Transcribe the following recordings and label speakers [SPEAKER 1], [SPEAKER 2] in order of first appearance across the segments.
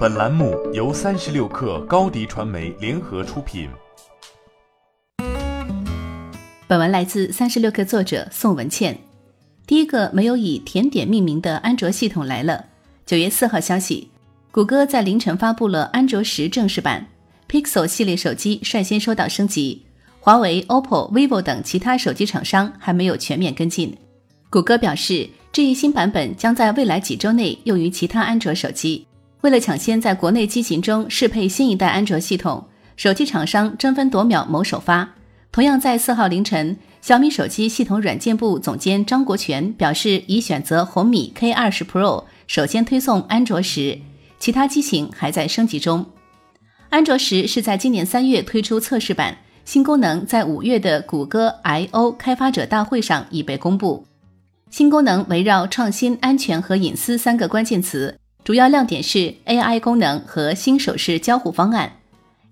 [SPEAKER 1] 本栏目由三十六氪高低传媒联合出品。
[SPEAKER 2] 本文来自三十六氪作者宋文倩。第一个没有以甜点命名的安卓系统来了。九月四号消息，谷歌在凌晨发布了安卓十正式版，Pixel 系列手机率先收到升级，华为、OPPO、vivo 等其他手机厂商还没有全面跟进。谷歌表示，这一新版本将在未来几周内用于其他安卓手机。为了抢先在国内机型中适配新一代安卓系统，手机厂商争分夺秒谋首发。同样在四号凌晨，小米手机系统软件部总监张国权表示，已选择红米 K 二十 Pro 首先推送安卓十，其他机型还在升级中。安卓十是在今年三月推出测试版，新功能在五月的谷歌 I/O 开发者大会上已被公布。新功能围绕创新、安全和隐私三个关键词。主要亮点是 AI 功能和新手势交互方案，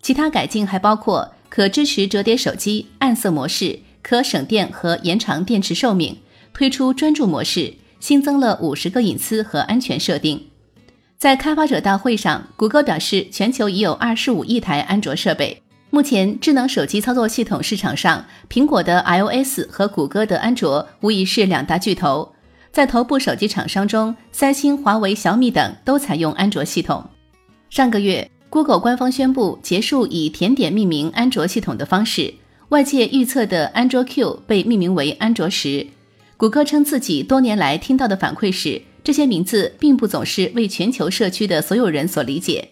[SPEAKER 2] 其他改进还包括可支持折叠手机、暗色模式，可省电和延长电池寿命，推出专注模式，新增了五十个隐私和安全设定。在开发者大会上，谷歌表示，全球已有二十五亿台安卓设备。目前，智能手机操作系统市场上，苹果的 iOS 和谷歌的安卓无疑是两大巨头。在头部手机厂商中，三星、华为、小米等都采用安卓系统。上个月，Google 官方宣布结束以甜点命名安卓系统的方式，外界预测的安卓 Q 被命名为安卓十。谷歌称自己多年来听到的反馈是，这些名字并不总是为全球社区的所有人所理解。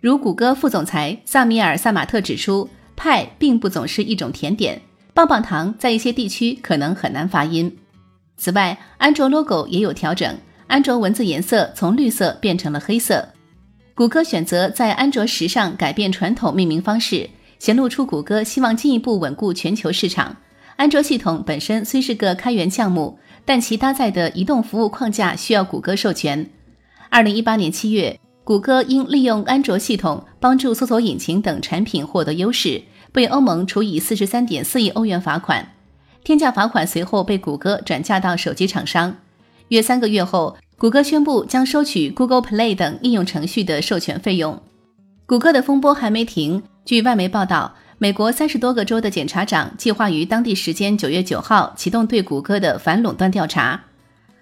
[SPEAKER 2] 如谷歌副总裁萨米尔·萨马特指出，派并不总是一种甜点，棒棒糖在一些地区可能很难发音。此外，安卓 logo 也有调整，安卓文字颜色从绿色变成了黑色。谷歌选择在安卓十上改变传统命名方式，显露出谷歌希望进一步稳固全球市场。安卓系统本身虽是个开源项目，但其搭载的移动服务框架需要谷歌授权。二零一八年七月，谷歌因利用安卓系统帮助搜索引擎等产品获得优势，被欧盟处以四十三点四亿欧元罚款。天价罚款随后被谷歌转嫁到手机厂商。约三个月后，谷歌宣布将收取 Google Play 等应用程序的授权费用。谷歌的风波还没停。据外媒报道，美国三十多个州的检察长计划于当地时间九月九号启动对谷歌的反垄断调查。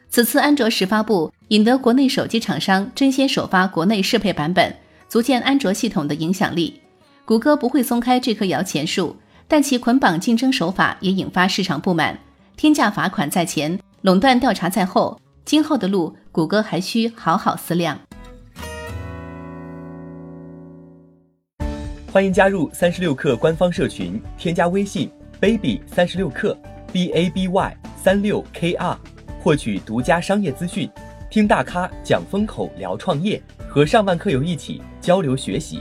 [SPEAKER 2] 此次安卓十发布，引得国内手机厂商争先首发国内适配版本，足见安卓系统的影响力。谷歌不会松开这棵摇钱树。但其捆绑竞争手法也引发市场不满，天价罚款在前，垄断调查在后，今后的路，谷歌还需好好思量。
[SPEAKER 3] 欢迎加入三十六氪官方社群，添加微信 baby 三十六氪 b a b y 三六 k r，获取独家商业资讯，听大咖讲风口，聊创业，和上万客友一起交流学习。